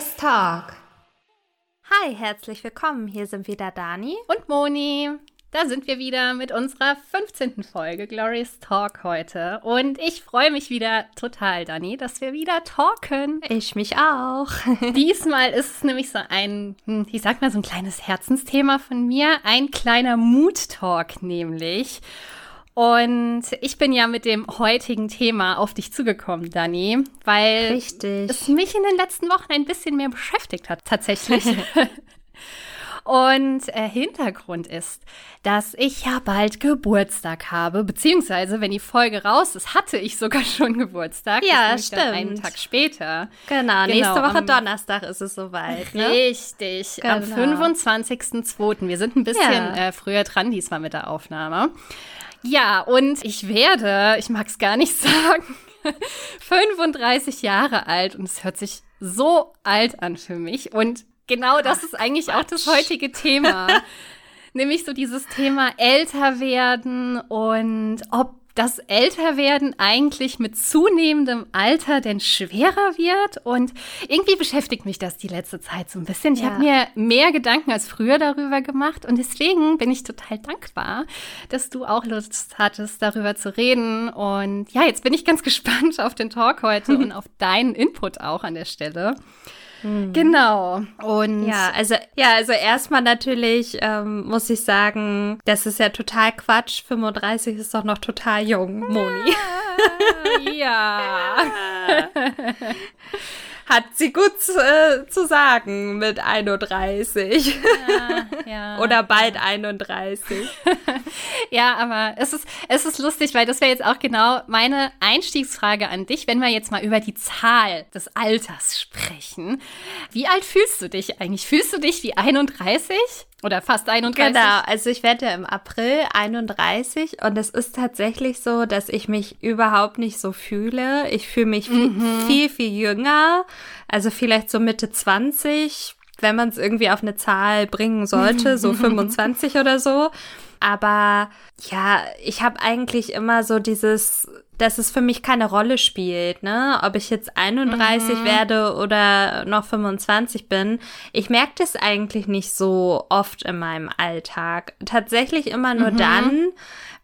Talk. Hi, herzlich willkommen. Hier sind wieder Dani und Moni. Da sind wir wieder mit unserer 15. Folge Glorious Talk heute. Und ich freue mich wieder total, Dani, dass wir wieder talken. Ich mich auch. Diesmal ist es nämlich so ein, hm, ich sag mal, so ein kleines Herzensthema von mir. Ein kleiner Mood-Talk nämlich. Und ich bin ja mit dem heutigen Thema auf dich zugekommen, Dani, weil Richtig. es mich in den letzten Wochen ein bisschen mehr beschäftigt hat, tatsächlich. Und äh, Hintergrund ist, dass ich ja bald Geburtstag habe, beziehungsweise, wenn die Folge raus ist, hatte ich sogar schon Geburtstag. Ja, stimmt. Einen Tag später. Genau, nächste genau, Woche am, Donnerstag ist es soweit. Ne? Richtig, genau. am 25.02. Wir sind ein bisschen ja. äh, früher dran diesmal mit der Aufnahme. Ja, und ich werde, ich mag es gar nicht sagen, 35 Jahre alt und es hört sich so alt an für mich. Und genau das Ach, ist eigentlich Quatsch. auch das heutige Thema. Nämlich so dieses Thema älter werden und ob das Älterwerden eigentlich mit zunehmendem Alter denn schwerer wird. Und irgendwie beschäftigt mich das die letzte Zeit so ein bisschen. Ich ja. habe mir mehr Gedanken als früher darüber gemacht. Und deswegen bin ich total dankbar, dass du auch Lust hattest, darüber zu reden. Und ja, jetzt bin ich ganz gespannt auf den Talk heute und auf deinen Input auch an der Stelle. Mhm. Genau. Und ja, also ja, also erstmal natürlich ähm, muss ich sagen, das ist ja total Quatsch. 35 ist doch noch total jung, Moni. ja. hat sie gut äh, zu sagen mit 31. Ja, ja, Oder bald ja. 31. ja, aber es ist, es ist lustig, weil das wäre jetzt auch genau meine Einstiegsfrage an dich, wenn wir jetzt mal über die Zahl des Alters sprechen. Wie alt fühlst du dich eigentlich? Fühlst du dich wie 31? Oder fast 31. Genau, also ich werde ja im April 31 und es ist tatsächlich so, dass ich mich überhaupt nicht so fühle. Ich fühle mich mhm. viel, viel jünger, also vielleicht so Mitte 20, wenn man es irgendwie auf eine Zahl bringen sollte, so 25 oder so. Aber ja, ich habe eigentlich immer so dieses dass es für mich keine Rolle spielt, ne? Ob ich jetzt 31 mhm. werde oder noch 25 bin. Ich merke das eigentlich nicht so oft in meinem Alltag. Tatsächlich immer nur mhm. dann,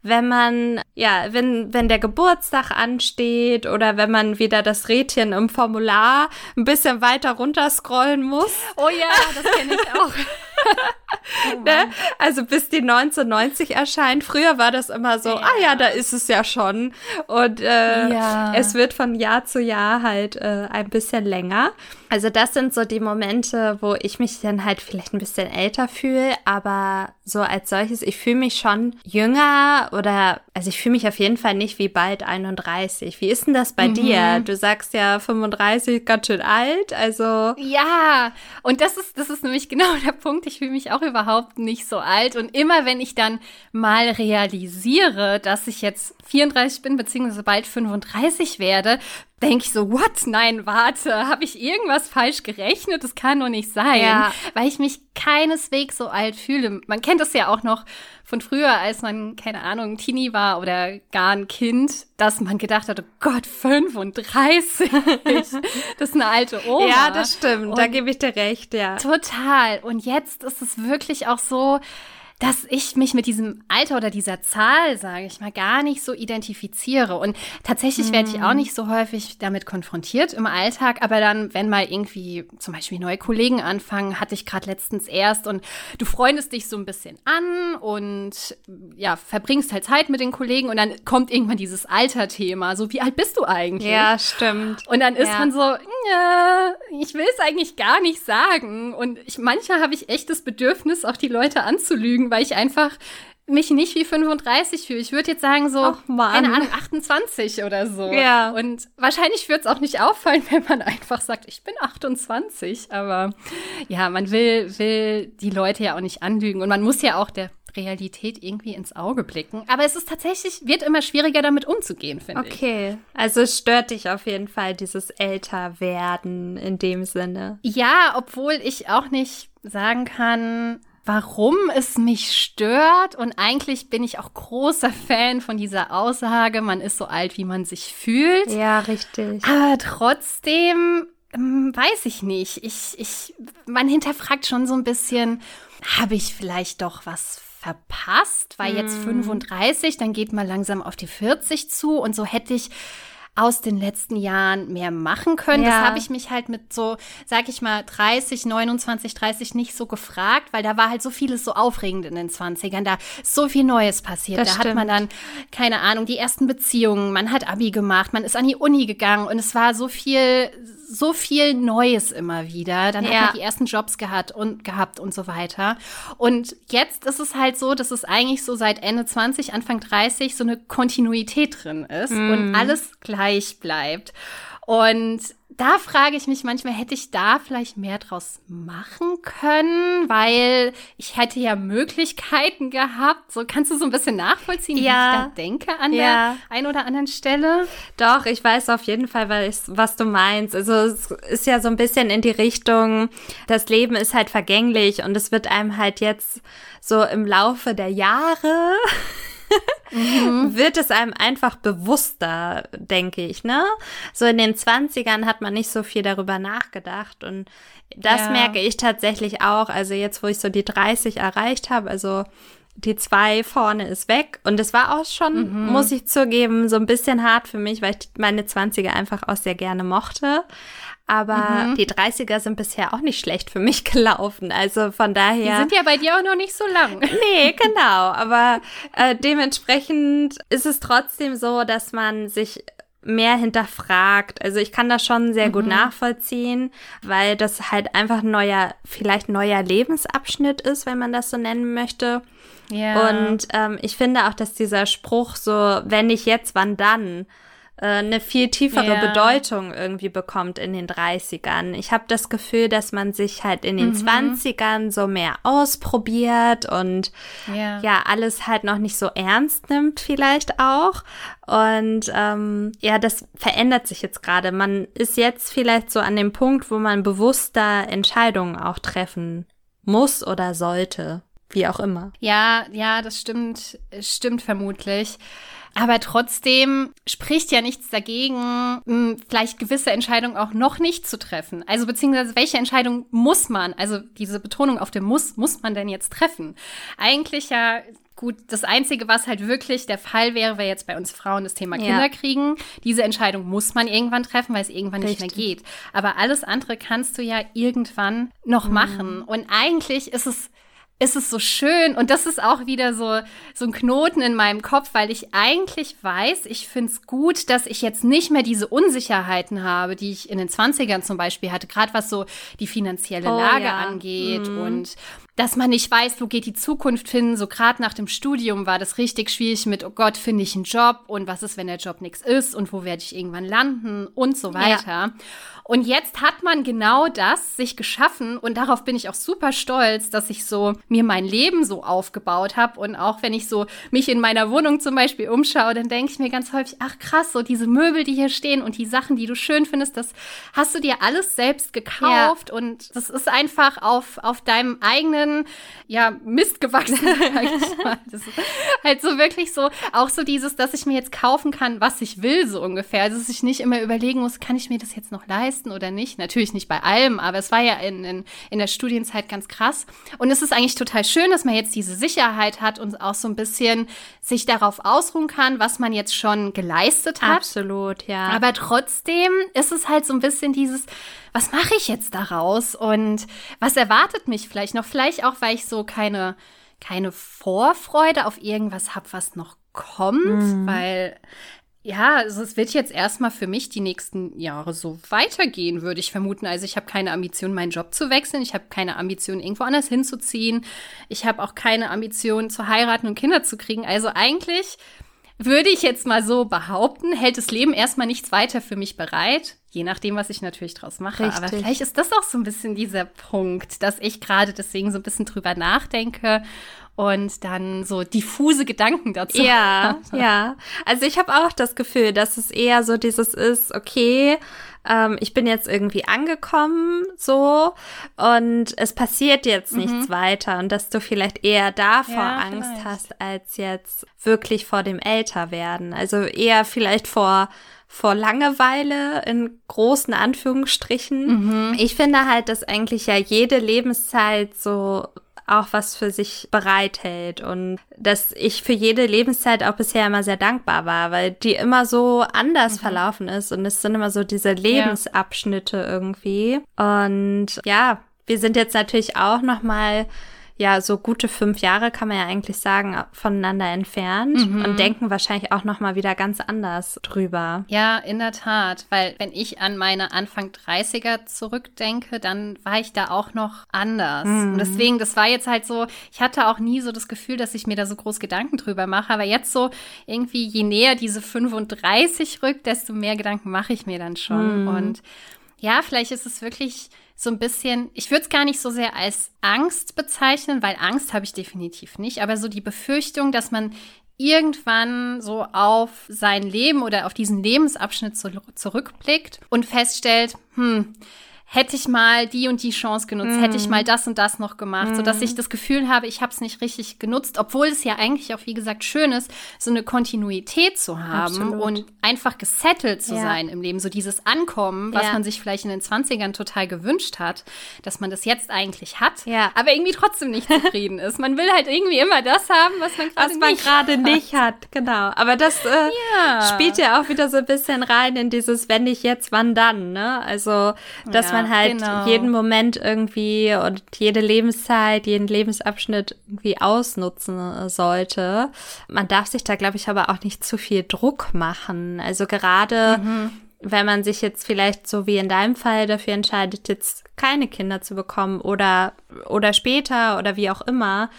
wenn man, ja, wenn, wenn der Geburtstag ansteht oder wenn man wieder das Rädchen im Formular ein bisschen weiter runter scrollen muss. Oh ja, das kenne ich auch. oh ne? Also bis die 1990 erscheint. Früher war das immer so, ja. ah ja, da ist es ja schon. Und äh, ja. es wird von Jahr zu Jahr halt äh, ein bisschen länger. Also das sind so die Momente, wo ich mich dann halt vielleicht ein bisschen älter fühle, aber so als solches, ich fühle mich schon jünger oder, also ich fühle mich auf jeden Fall nicht wie bald 31. Wie ist denn das bei mhm. dir? Du sagst ja 35, ganz schön alt, also. Ja, und das ist, das ist nämlich genau der Punkt. Ich fühle mich auch überhaupt nicht so alt. Und immer wenn ich dann mal realisiere, dass ich jetzt 34 bin, beziehungsweise bald 35 werde, denke ich so, what? Nein, warte, habe ich irgendwas falsch gerechnet? Das kann doch nicht sein, ja. weil ich mich keineswegs so alt fühle. Man kennt es ja auch noch von früher, als man, keine Ahnung, Teenie war oder gar ein Kind, dass man gedacht hat, oh Gott, 35. das ist eine alte Oma. Ja, das stimmt, Und da gebe ich dir recht, ja. Total. Und jetzt ist es wirklich auch so, dass ich mich mit diesem Alter oder dieser Zahl, sage ich mal, gar nicht so identifiziere. Und tatsächlich werde ich auch mhm. nicht so häufig damit konfrontiert im Alltag, aber dann, wenn mal irgendwie zum Beispiel neue Kollegen anfangen, hatte ich gerade letztens erst und du freundest dich so ein bisschen an und ja, verbringst halt Zeit mit den Kollegen und dann kommt irgendwann dieses Alterthema. So, wie alt bist du eigentlich? Ja, stimmt. Und dann ist ja. man so, ja, ich will es eigentlich gar nicht sagen. Und ich, manchmal habe ich echt das Bedürfnis, auch die Leute anzulügen weil ich einfach mich nicht wie 35 fühle. Ich würde jetzt sagen so, keine Ahnung, 28 oder so. Ja. Und wahrscheinlich wird es auch nicht auffallen, wenn man einfach sagt, ich bin 28. Aber ja, man will, will die Leute ja auch nicht anlügen. Und man muss ja auch der Realität irgendwie ins Auge blicken. Aber es ist tatsächlich, wird immer schwieriger damit umzugehen, finde okay. ich. Okay, also es stört dich auf jeden Fall dieses Älterwerden in dem Sinne. Ja, obwohl ich auch nicht sagen kann, warum es mich stört. Und eigentlich bin ich auch großer Fan von dieser Aussage, man ist so alt, wie man sich fühlt. Ja, richtig. Aber trotzdem ähm, weiß ich nicht. Ich, ich, man hinterfragt schon so ein bisschen, habe ich vielleicht doch was verpasst? Weil mm. jetzt 35, dann geht man langsam auf die 40 zu und so hätte ich aus den letzten Jahren mehr machen können. Ja. Das habe ich mich halt mit so, sag ich mal, 30, 29, 30 nicht so gefragt, weil da war halt so vieles so aufregend in den 20ern. Da ist so viel Neues passiert. Das da stimmt. hat man dann, keine Ahnung, die ersten Beziehungen, man hat Abi gemacht, man ist an die Uni gegangen und es war so viel, so viel Neues immer wieder. Dann ja. hat man die ersten Jobs gehabt und gehabt und so weiter. Und jetzt ist es halt so, dass es eigentlich so seit Ende 20, Anfang 30 so eine Kontinuität drin ist mm. und alles gleich gleich bleibt. Und da frage ich mich manchmal, hätte ich da vielleicht mehr draus machen können, weil ich hätte ja Möglichkeiten gehabt. So kannst du so ein bisschen nachvollziehen, ja. wie ich da denke an ja. der einen oder anderen Stelle? Doch, ich weiß auf jeden Fall, was du meinst. Also es ist ja so ein bisschen in die Richtung, das Leben ist halt vergänglich und es wird einem halt jetzt so im Laufe der Jahre mhm. wird es einem einfach bewusster, denke ich, ne? So in den 20ern hat man nicht so viel darüber nachgedacht und das ja. merke ich tatsächlich auch. Also jetzt, wo ich so die 30 erreicht habe, also die zwei vorne ist weg. Und es war auch schon, mhm. muss ich zugeben, so ein bisschen hart für mich, weil ich meine 20er einfach auch sehr gerne mochte. Aber mhm. die 30er sind bisher auch nicht schlecht für mich gelaufen. Also von daher. Die sind ja bei dir auch noch nicht so lang. Nee, genau. Aber äh, dementsprechend ist es trotzdem so, dass man sich mehr hinterfragt. Also ich kann das schon sehr mhm. gut nachvollziehen, weil das halt einfach ein neuer, vielleicht neuer Lebensabschnitt ist, wenn man das so nennen möchte. Ja. Und ähm, ich finde auch, dass dieser Spruch so, wenn nicht jetzt, wann dann, eine viel tiefere yeah. Bedeutung irgendwie bekommt in den 30ern. Ich habe das Gefühl, dass man sich halt in den mhm. 20ern so mehr ausprobiert und yeah. ja, alles halt noch nicht so ernst nimmt vielleicht auch. Und ähm, ja, das verändert sich jetzt gerade. Man ist jetzt vielleicht so an dem Punkt, wo man bewusster Entscheidungen auch treffen muss oder sollte. Wie auch immer. Ja, ja, das stimmt, stimmt vermutlich. Aber trotzdem spricht ja nichts dagegen, vielleicht gewisse Entscheidungen auch noch nicht zu treffen. Also beziehungsweise welche Entscheidung muss man, also diese Betonung auf dem Muss, muss man denn jetzt treffen? Eigentlich ja Gut, das Einzige, was halt wirklich der Fall wäre, wäre jetzt bei uns Frauen das Thema Kinder ja. kriegen. Diese Entscheidung muss man irgendwann treffen, weil es irgendwann Richtig. nicht mehr geht. Aber alles andere kannst du ja irgendwann noch mhm. machen. Und eigentlich ist es ist es so schön und das ist auch wieder so so ein Knoten in meinem Kopf, weil ich eigentlich weiß, ich finde es gut, dass ich jetzt nicht mehr diese Unsicherheiten habe, die ich in den 20ern zum Beispiel hatte, gerade was so die finanzielle oh, Lage ja. angeht mhm. und dass man nicht weiß, wo geht die Zukunft hin. So gerade nach dem Studium war das richtig schwierig mit, oh Gott, finde ich einen Job und was ist, wenn der Job nichts ist und wo werde ich irgendwann landen und so weiter. Ja. Und jetzt hat man genau das sich geschaffen und darauf bin ich auch super stolz, dass ich so mir mein Leben so aufgebaut habe und auch wenn ich so mich in meiner Wohnung zum Beispiel umschaue, dann denke ich mir ganz häufig, ach krass, so diese Möbel, die hier stehen und die Sachen, die du schön findest, das hast du dir alles selbst gekauft ja. und das ist einfach auf, auf deinem eigenen, ja, Mist gewachsen, sag ich mal. Das ist halt so wirklich so, auch so dieses, dass ich mir jetzt kaufen kann, was ich will, so ungefähr. Also, dass ich nicht immer überlegen muss, kann ich mir das jetzt noch leisten? leisten oder nicht. Natürlich nicht bei allem, aber es war ja in, in, in der Studienzeit ganz krass. Und es ist eigentlich total schön, dass man jetzt diese Sicherheit hat und auch so ein bisschen sich darauf ausruhen kann, was man jetzt schon geleistet hat. Absolut, ja. Aber trotzdem ist es halt so ein bisschen dieses, was mache ich jetzt daraus und was erwartet mich vielleicht noch? Vielleicht auch, weil ich so keine, keine Vorfreude auf irgendwas habe, was noch kommt, mhm. weil ja, also es wird jetzt erstmal für mich die nächsten Jahre so weitergehen, würde ich vermuten. Also ich habe keine Ambition, meinen Job zu wechseln. Ich habe keine Ambition, irgendwo anders hinzuziehen. Ich habe auch keine Ambition, zu heiraten und Kinder zu kriegen. Also eigentlich würde ich jetzt mal so behaupten, hält das Leben erstmal nichts weiter für mich bereit. Je nachdem, was ich natürlich draus mache. Richtig. Aber vielleicht ist das auch so ein bisschen dieser Punkt, dass ich gerade deswegen so ein bisschen drüber nachdenke und dann so diffuse Gedanken dazu. Ja, ja. Also ich habe auch das Gefühl, dass es eher so dieses ist, okay, ähm, ich bin jetzt irgendwie angekommen so und es passiert jetzt mhm. nichts weiter und dass du vielleicht eher davor ja, Angst vielleicht. hast, als jetzt wirklich vor dem Älterwerden. Also eher vielleicht vor vor Langeweile in großen Anführungsstrichen. Mhm. Ich finde halt, dass eigentlich ja jede Lebenszeit so auch was für sich bereithält und dass ich für jede Lebenszeit auch bisher immer sehr dankbar war, weil die immer so anders mhm. verlaufen ist und es sind immer so diese Lebensabschnitte ja. irgendwie und ja, wir sind jetzt natürlich auch noch mal ja so gute fünf Jahre kann man ja eigentlich sagen voneinander entfernt mhm. und denken wahrscheinlich auch noch mal wieder ganz anders drüber. Ja, in der Tat, weil wenn ich an meine Anfang 30er zurückdenke, dann war ich da auch noch anders. Mhm. Und deswegen, das war jetzt halt so, ich hatte auch nie so das Gefühl, dass ich mir da so groß Gedanken drüber mache, aber jetzt so irgendwie je näher diese 35 rückt, desto mehr Gedanken mache ich mir dann schon mhm. und ja, vielleicht ist es wirklich so ein bisschen, ich würde es gar nicht so sehr als Angst bezeichnen, weil Angst habe ich definitiv nicht, aber so die Befürchtung, dass man irgendwann so auf sein Leben oder auf diesen Lebensabschnitt zurückblickt und feststellt, hm, hätte ich mal die und die Chance genutzt, mm. hätte ich mal mhm. das und das noch gemacht, mm. so dass ich mhm. das Gefühl habe, ich habe es nicht richtig genutzt, obwohl es ja eigentlich auch wie gesagt schön ist, so eine Kontinuität zu haben Absolut. und einfach gesettelt zu ja. sein im Leben, so dieses Ankommen, was ja. man sich vielleicht in den 20ern total gewünscht hat, dass man das jetzt eigentlich hat, ja. aber irgendwie trotzdem nicht zufrieden ist. Man will halt irgendwie immer das haben, was man gerade nicht, gerade nicht hat, genau. Aber das äh, spielt ja auch wieder so ein bisschen rein in dieses wenn nicht jetzt, wann dann, ne? Also, dass man halt genau. jeden Moment irgendwie und jede Lebenszeit, jeden Lebensabschnitt irgendwie ausnutzen sollte. Man darf sich da, glaube ich, aber auch nicht zu viel Druck machen. Also gerade mhm. wenn man sich jetzt vielleicht so wie in deinem Fall dafür entscheidet, jetzt keine Kinder zu bekommen oder, oder später oder wie auch immer,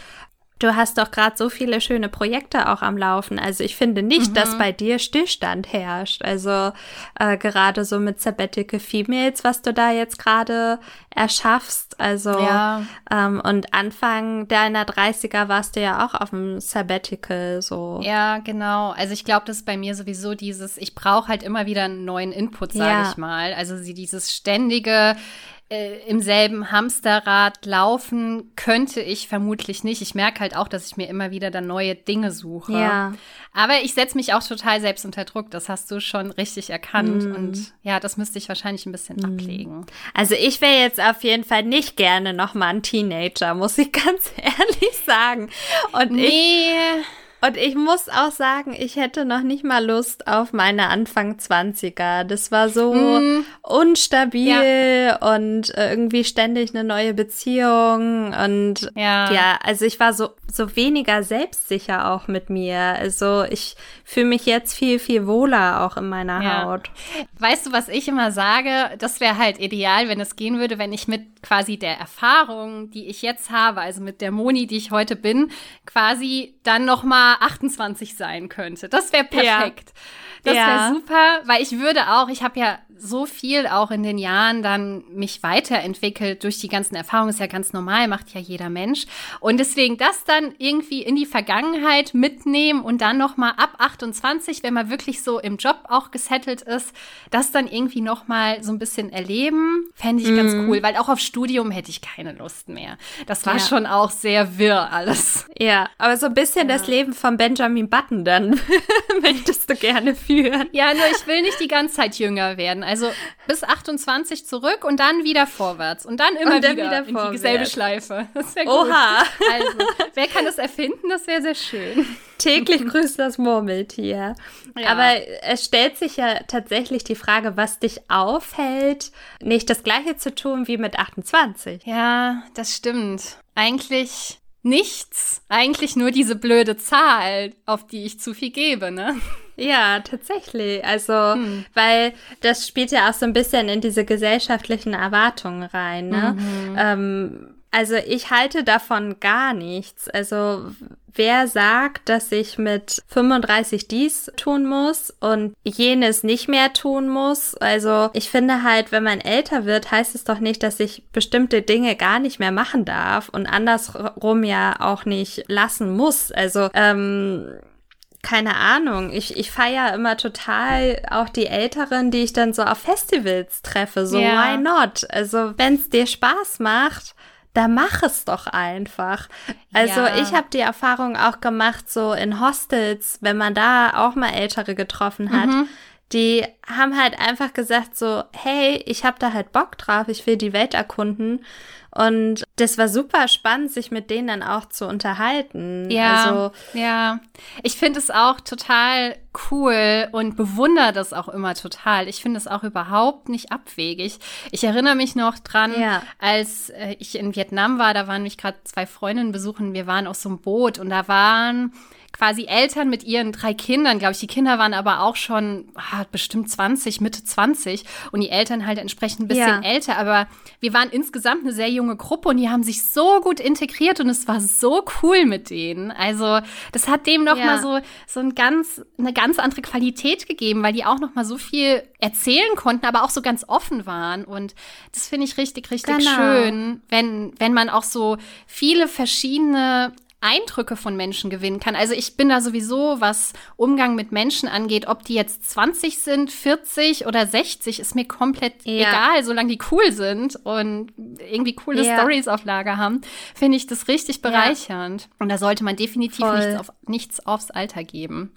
Du hast doch gerade so viele schöne Projekte auch am Laufen. Also ich finde nicht, mhm. dass bei dir Stillstand herrscht. Also äh, gerade so mit Sabbatical Females, was du da jetzt gerade erschaffst. Also ja. ähm, und Anfang deiner 30er warst du ja auch auf dem Sabbatical so. Ja, genau. Also ich glaube, das ist bei mir sowieso dieses, ich brauche halt immer wieder einen neuen Input, sage ja. ich mal. Also sie dieses ständige äh, im selben Hamsterrad laufen könnte ich vermutlich nicht. Ich merke halt auch, dass ich mir immer wieder dann neue Dinge suche. Ja. Aber ich setze mich auch total selbst unter Druck. Das hast du schon richtig erkannt. Mm. Und ja, das müsste ich wahrscheinlich ein bisschen mm. ablegen. Also ich wäre jetzt auf jeden Fall nicht gerne noch mal ein Teenager, muss ich ganz ehrlich sagen. Und nee. ich und ich muss auch sagen, ich hätte noch nicht mal Lust auf meine Anfang 20er. Das war so mm. unstabil ja. und irgendwie ständig eine neue Beziehung. Und ja. ja, also ich war so, so weniger selbstsicher auch mit mir. Also ich fühle mich jetzt viel, viel wohler auch in meiner ja. Haut. Weißt du, was ich immer sage? Das wäre halt ideal, wenn es gehen würde, wenn ich mit quasi der Erfahrung, die ich jetzt habe, also mit der Moni, die ich heute bin, quasi dann noch mal 28 sein könnte. Das wäre perfekt. Ja. Das ja. wäre super, weil ich würde auch, ich habe ja so viel auch in den Jahren dann mich weiterentwickelt durch die ganzen Erfahrungen, ist ja ganz normal, macht ja jeder Mensch. Und deswegen das dann irgendwie in die Vergangenheit mitnehmen und dann noch mal ab 28, wenn man wirklich so im Job auch gesettelt ist, das dann irgendwie noch mal so ein bisschen erleben, fände ich mm. ganz mhm. cool, weil auch auf Studium hätte ich keine Lust mehr. Das war ja. schon auch sehr wirr alles. Ja, aber so ein bisschen ja. das Leben von Benjamin Button dann möchtest du gerne führen. Ja, nur ich will nicht die ganze Zeit jünger werden. Also bis 28 zurück und dann wieder vorwärts. Und dann immer und dann wieder, wieder in dieselbe Schleife. Das wäre gut. Oha. Also, wer kann das erfinden? Das wäre sehr schön. Täglich grüßt das Murmeltier. Ja. Aber es stellt sich ja tatsächlich die Frage, was dich aufhält, nicht das gleiche zu tun wie mit 28. Ja, das stimmt. Eigentlich nichts. Eigentlich nur diese blöde Zahl, auf die ich zu viel gebe, ne? Ja, tatsächlich. Also, hm. weil das spielt ja auch so ein bisschen in diese gesellschaftlichen Erwartungen rein, ne? Mhm. Ähm, also ich halte davon gar nichts. Also wer sagt, dass ich mit 35 dies tun muss und jenes nicht mehr tun muss? Also ich finde halt, wenn man älter wird, heißt es doch nicht, dass ich bestimmte Dinge gar nicht mehr machen darf und andersrum ja auch nicht lassen muss. Also ähm, keine Ahnung. Ich, ich feiere immer total auch die Älteren, die ich dann so auf Festivals treffe. So, yeah. why not? Also, wenn es dir Spaß macht, da mach es doch einfach. Also ja. ich habe die Erfahrung auch gemacht, so in Hostels, wenn man da auch mal Ältere getroffen hat, mhm. die haben halt einfach gesagt so, hey, ich habe da halt Bock drauf, ich will die Welt erkunden. Und das war super spannend, sich mit denen dann auch zu unterhalten. Ja, also, ja. Ich finde es auch total cool und bewundere das auch immer total. Ich finde es auch überhaupt nicht abwegig. Ich erinnere mich noch dran, ja. als äh, ich in Vietnam war, da waren mich gerade zwei Freundinnen besuchen. Wir waren auf so einem Boot und da waren quasi Eltern mit ihren drei Kindern, glaube ich. Die Kinder waren aber auch schon ah, bestimmt 20, Mitte 20 und die Eltern halt entsprechend ein bisschen ja. älter. Aber wir waren insgesamt eine sehr junge Gruppe und die haben sich so gut integriert und es war so cool mit denen. Also das hat dem noch ja. mal so so ein ganz eine ganz andere Qualität gegeben, weil die auch noch mal so viel erzählen konnten, aber auch so ganz offen waren und das finde ich richtig richtig genau. schön, wenn wenn man auch so viele verschiedene Eindrücke von Menschen gewinnen kann. Also ich bin da sowieso, was Umgang mit Menschen angeht, ob die jetzt 20 sind, 40 oder 60, ist mir komplett ja. egal, solange die cool sind und irgendwie coole ja. Stories auf Lager haben, finde ich das richtig bereichernd. Ja. Und da sollte man definitiv nichts, auf, nichts aufs Alter geben.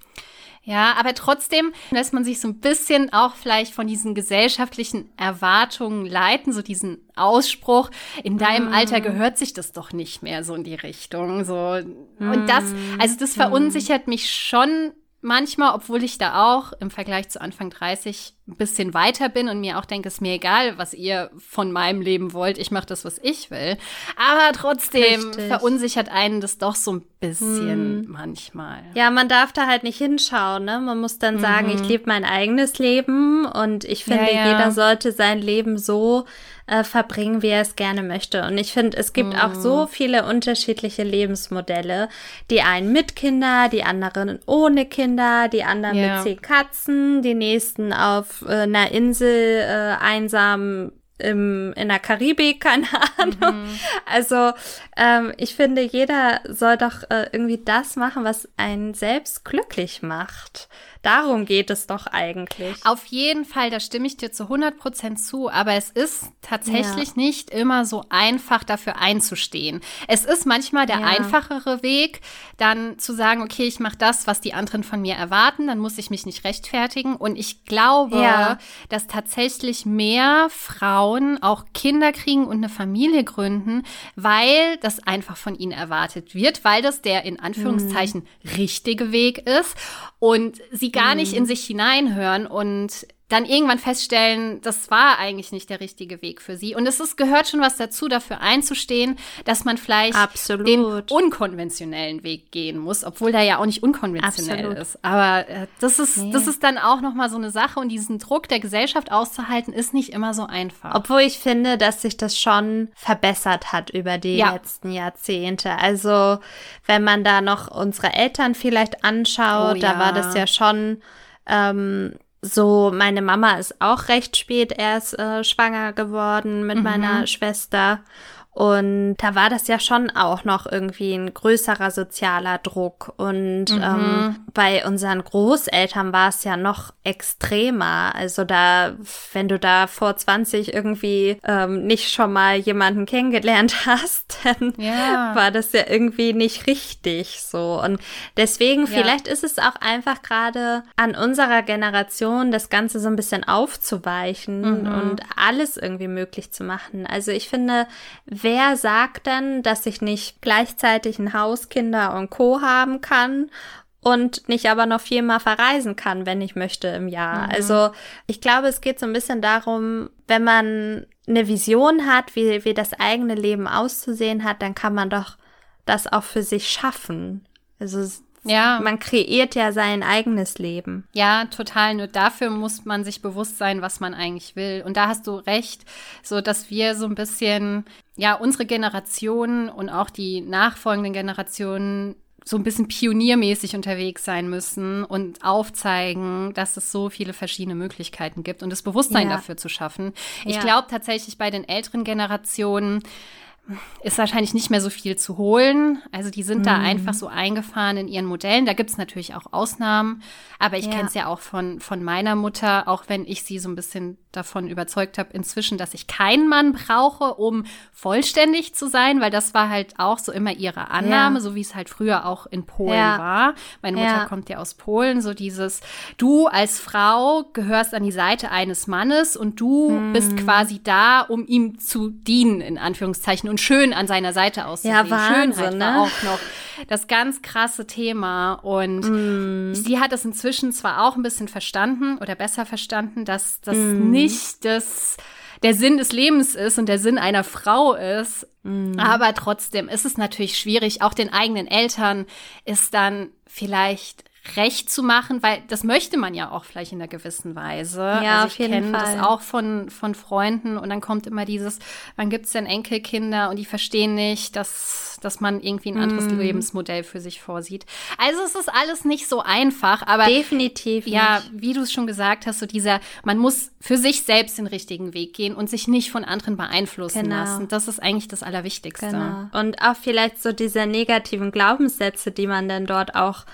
Ja, aber trotzdem lässt man sich so ein bisschen auch vielleicht von diesen gesellschaftlichen Erwartungen leiten, so diesen Ausspruch, in deinem mm. Alter gehört sich das doch nicht mehr so in die Richtung, so. Mm. Und das, also das mm. verunsichert mich schon manchmal, obwohl ich da auch im Vergleich zu Anfang 30 ein bisschen weiter bin und mir auch denke, es ist mir egal, was ihr von meinem Leben wollt, ich mache das, was ich will. Aber trotzdem Richtig. verunsichert einen das doch so ein bisschen hm. manchmal. Ja, man darf da halt nicht hinschauen, ne? Man muss dann sagen, mhm. ich lebe mein eigenes Leben und ich finde, ja, ja. jeder sollte sein Leben so äh, verbringen, wie er es gerne möchte. Und ich finde, es gibt mm. auch so mhm. viele unterschiedliche Lebensmodelle. Die einen mit Kinder, die anderen ohne Kinder, die anderen ja. mit zehn Katzen, die nächsten auf äh, einer Insel äh, einsam im, in der Karibik, keine Ahnung. Mhm. Also ähm, ich finde, jeder soll doch äh, irgendwie das machen, was einen selbst glücklich macht. Darum geht es doch eigentlich. Auf jeden Fall, da stimme ich dir zu 100 Prozent zu. Aber es ist tatsächlich ja. nicht immer so einfach, dafür einzustehen. Es ist manchmal der ja. einfachere Weg, dann zu sagen, okay, ich mache das, was die anderen von mir erwarten. Dann muss ich mich nicht rechtfertigen. Und ich glaube, ja. dass tatsächlich mehr Frauen auch Kinder kriegen und eine Familie gründen, weil das einfach von ihnen erwartet wird, weil das der in Anführungszeichen mhm. richtige Weg ist und sie gar nicht in mhm. sich hineinhören und dann irgendwann feststellen, das war eigentlich nicht der richtige Weg für sie. Und es ist, gehört schon was dazu, dafür einzustehen, dass man vielleicht Absolut. den unkonventionellen Weg gehen muss, obwohl der ja auch nicht unkonventionell Absolut. ist. Aber äh, das ist, nee. das ist dann auch nochmal so eine Sache und diesen Druck der Gesellschaft auszuhalten, ist nicht immer so einfach. Obwohl ich finde, dass sich das schon verbessert hat über die ja. letzten Jahrzehnte. Also, wenn man da noch unsere Eltern vielleicht anschaut, oh, ja. da war das ja schon, ähm, so, meine Mama ist auch recht spät erst äh, schwanger geworden mit mhm. meiner Schwester. Und da war das ja schon auch noch irgendwie ein größerer sozialer Druck. Und mhm. ähm, bei unseren Großeltern war es ja noch extremer. Also da, wenn du da vor 20 irgendwie ähm, nicht schon mal jemanden kennengelernt hast, dann ja. war das ja irgendwie nicht richtig so. Und deswegen, ja. vielleicht ist es auch einfach gerade an unserer Generation, das Ganze so ein bisschen aufzuweichen mhm. und alles irgendwie möglich zu machen. Also ich finde, wer sagt denn, dass ich nicht gleichzeitig ein Haus, Kinder und Co. haben kann und nicht aber noch viermal verreisen kann, wenn ich möchte im Jahr. Mhm. Also ich glaube, es geht so ein bisschen darum, wenn man eine Vision hat, wie, wie das eigene Leben auszusehen hat, dann kann man doch das auch für sich schaffen. Also ja. Man kreiert ja sein eigenes Leben. Ja, total. Nur dafür muss man sich bewusst sein, was man eigentlich will. Und da hast du recht, so dass wir so ein bisschen, ja, unsere Generation und auch die nachfolgenden Generationen so ein bisschen pioniermäßig unterwegs sein müssen und aufzeigen, dass es so viele verschiedene Möglichkeiten gibt und das Bewusstsein ja. dafür zu schaffen. Ich ja. glaube tatsächlich bei den älteren Generationen, ist wahrscheinlich nicht mehr so viel zu holen. Also die sind mhm. da einfach so eingefahren in ihren Modellen. Da gibt es natürlich auch Ausnahmen, aber ich ja. kenne es ja auch von, von meiner Mutter, auch wenn ich sie so ein bisschen davon überzeugt habe inzwischen, dass ich keinen Mann brauche, um vollständig zu sein, weil das war halt auch so immer ihre Annahme, ja. so wie es halt früher auch in Polen ja. war. Meine Mutter kommt ja aus Polen, so dieses, du als Frau gehörst an die Seite eines Mannes und du mhm. bist quasi da, um ihm zu dienen, in Anführungszeichen, und schön an seiner Seite auszusehen. Ja, Wahnsinn, Schönheit ne? war auch noch das ganz krasse Thema. Und mm. sie hat es inzwischen zwar auch ein bisschen verstanden oder besser verstanden, dass das mm. nicht das der Sinn des Lebens ist und der Sinn einer Frau ist. Mm. Aber trotzdem ist es natürlich schwierig, auch den eigenen Eltern ist dann vielleicht recht zu machen, weil das möchte man ja auch vielleicht in einer gewissen Weise. Ja, also ich kenne das auch von, von Freunden und dann kommt immer dieses, wann gibt es denn Enkelkinder und die verstehen nicht, dass, dass man irgendwie ein anderes mm. Lebensmodell für sich vorsieht. Also es ist alles nicht so einfach, aber definitiv. Ja, nicht. wie du es schon gesagt hast, so dieser, man muss für sich selbst den richtigen Weg gehen und sich nicht von anderen beeinflussen genau. lassen. Das ist eigentlich das Allerwichtigste. Genau. Und auch vielleicht so diese negativen Glaubenssätze, die man dann dort auch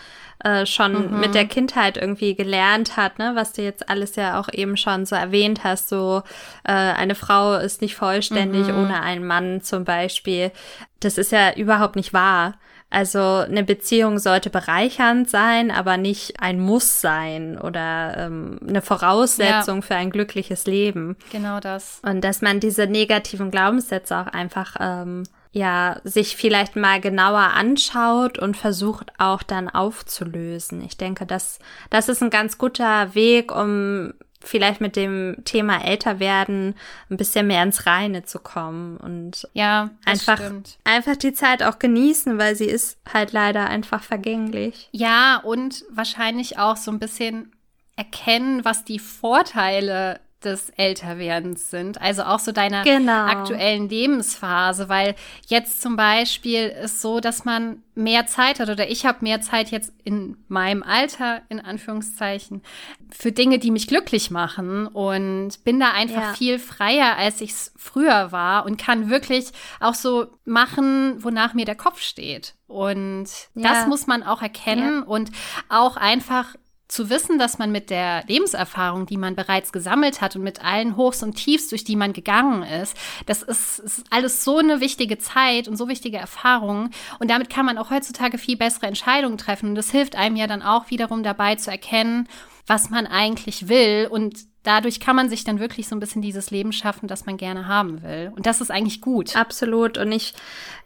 äh, schon mhm. mit der Kindheit irgendwie gelernt hat, ne, was du jetzt alles ja auch eben schon so erwähnt hast, so äh, eine Frau ist nicht vollständig mhm. ohne einen Mann zum Beispiel. Das ist ja überhaupt nicht wahr. Also eine Beziehung sollte bereichernd sein, aber nicht ein Muss sein oder ähm, eine Voraussetzung ja. für ein glückliches Leben. Genau das. Und dass man diese negativen Glaubenssätze auch einfach ähm, ja, sich vielleicht mal genauer anschaut und versucht auch dann aufzulösen. Ich denke, das, das ist ein ganz guter Weg, um vielleicht mit dem Thema älter werden ein bisschen mehr ins Reine zu kommen und ja, einfach, einfach die Zeit auch genießen, weil sie ist halt leider einfach vergänglich. Ja, und wahrscheinlich auch so ein bisschen erkennen, was die Vorteile des Älterwerdens sind, also auch so deiner genau. aktuellen Lebensphase, weil jetzt zum Beispiel ist so, dass man mehr Zeit hat oder ich habe mehr Zeit jetzt in meinem Alter, in Anführungszeichen, für Dinge, die mich glücklich machen und bin da einfach ja. viel freier, als ich es früher war und kann wirklich auch so machen, wonach mir der Kopf steht. Und ja. das muss man auch erkennen ja. und auch einfach zu wissen, dass man mit der Lebenserfahrung, die man bereits gesammelt hat und mit allen Hochs und Tiefs, durch die man gegangen ist, das ist, ist alles so eine wichtige Zeit und so wichtige Erfahrungen. Und damit kann man auch heutzutage viel bessere Entscheidungen treffen. Und das hilft einem ja dann auch wiederum dabei zu erkennen, was man eigentlich will und dadurch kann man sich dann wirklich so ein bisschen dieses Leben schaffen, das man gerne haben will. Und das ist eigentlich gut. Absolut. Und ich,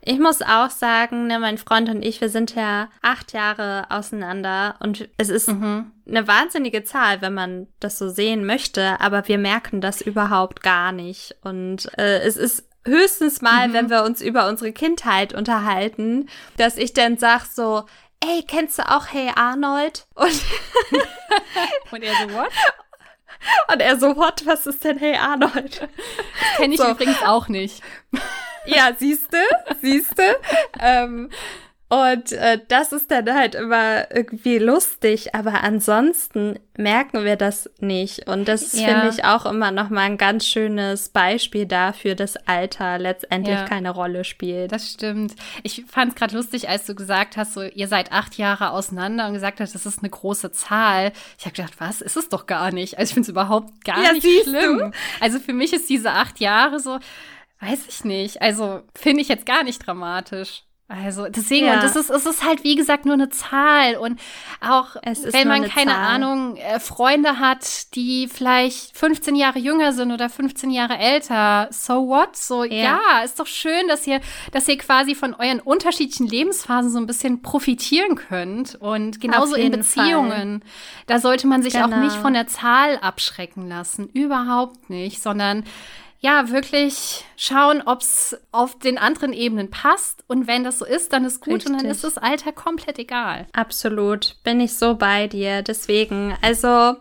ich muss auch sagen, ne, mein Freund und ich, wir sind ja acht Jahre auseinander und es ist mhm. eine wahnsinnige Zahl, wenn man das so sehen möchte, aber wir merken das überhaupt gar nicht. Und äh, es ist höchstens mal, mhm. wenn wir uns über unsere Kindheit unterhalten, dass ich dann sag so, ey, kennst du auch Hey Arnold? Und, und er so, what? Und er so, what, was ist denn Hey Arnold? Kenne ich so. übrigens auch nicht. Ja, siehste, siehste. ähm, und äh, das ist dann halt immer irgendwie lustig, aber ansonsten merken wir das nicht. Und das ja. finde ich auch immer noch mal ein ganz schönes Beispiel dafür, dass Alter letztendlich ja. keine Rolle spielt. Das stimmt. Ich fand es gerade lustig, als du gesagt hast, so ihr seid acht Jahre auseinander und gesagt hast, das ist eine große Zahl. Ich habe gedacht, was? Ist es doch gar nicht. Also ich finde es überhaupt gar ja, nicht schlimm. Du? Also für mich ist diese acht Jahre so, weiß ich nicht. Also finde ich jetzt gar nicht dramatisch. Also deswegen, ja. und es ist, es ist halt, wie gesagt, nur eine Zahl. Und auch wenn man keine Zahl. Ahnung, äh, Freunde hat, die vielleicht 15 Jahre jünger sind oder 15 Jahre älter, so what? So, ja. ja, ist doch schön, dass ihr, dass ihr quasi von euren unterschiedlichen Lebensphasen so ein bisschen profitieren könnt. Und genauso in Beziehungen. Fall. Da sollte man sich genau. auch nicht von der Zahl abschrecken lassen. Überhaupt nicht, sondern ja, wirklich schauen, ob es auf den anderen Ebenen passt. Und wenn das so ist, dann ist gut Richtig. und dann ist das Alter komplett egal. Absolut, bin ich so bei dir. Deswegen, also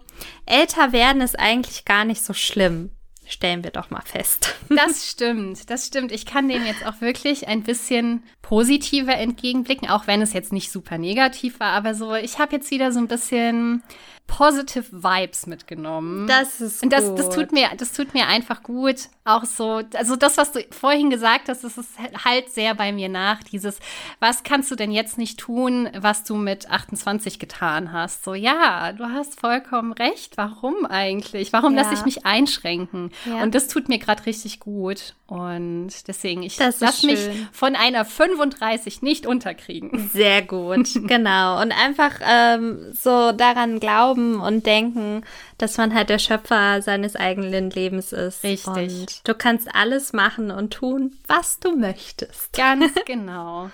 älter werden ist eigentlich gar nicht so schlimm. Stellen wir doch mal fest. Das stimmt, das stimmt. Ich kann dem jetzt auch wirklich ein bisschen positiver entgegenblicken, auch wenn es jetzt nicht super negativ war, aber so, ich habe jetzt wieder so ein bisschen positive Vibes mitgenommen. Das ist Und das, das tut mir, das tut mir einfach gut. auch so, also das, was du vorhin gesagt hast, das ist halt sehr bei mir nach, dieses, was kannst du denn jetzt nicht tun, was du mit 28 getan hast? So, ja, du hast vollkommen recht. Warum eigentlich? Warum ja. lasse ich mich einschränken? Ja. Und das tut mir gerade richtig gut. Und deswegen, ich lasse mich von einer 35 nicht unterkriegen. Sehr gut, genau. Und einfach ähm, so daran glauben und denken, dass man halt der Schöpfer seines eigenen Lebens ist. Richtig. Und du kannst alles machen und tun, was du möchtest. Ganz genau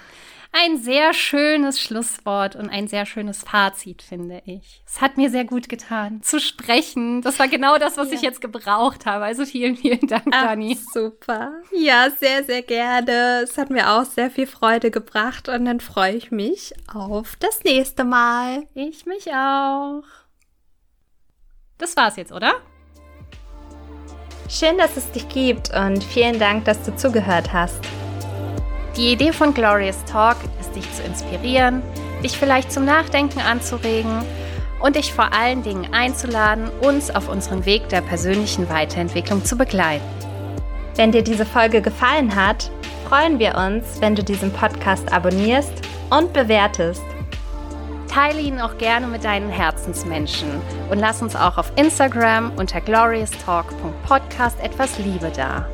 ein sehr schönes Schlusswort und ein sehr schönes Fazit, finde ich. Es hat mir sehr gut getan, zu sprechen. Das war genau das, was ja. ich jetzt gebraucht habe. Also vielen, vielen Dank, Ach, Dani. Super. Ja, sehr, sehr gerne. Es hat mir auch sehr viel Freude gebracht und dann freue ich mich auf das nächste Mal. Ich mich auch. Das war's jetzt, oder? Schön, dass es dich gibt und vielen Dank, dass du zugehört hast. Die Idee von Glorious Talk ist, dich zu inspirieren, dich vielleicht zum Nachdenken anzuregen und dich vor allen Dingen einzuladen, uns auf unserem Weg der persönlichen Weiterentwicklung zu begleiten. Wenn dir diese Folge gefallen hat, freuen wir uns, wenn du diesen Podcast abonnierst und bewertest. Teile ihn auch gerne mit deinen Herzensmenschen und lass uns auch auf Instagram unter glorioustalk.podcast etwas Liebe da.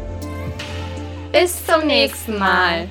Bis zum nächsten Mal.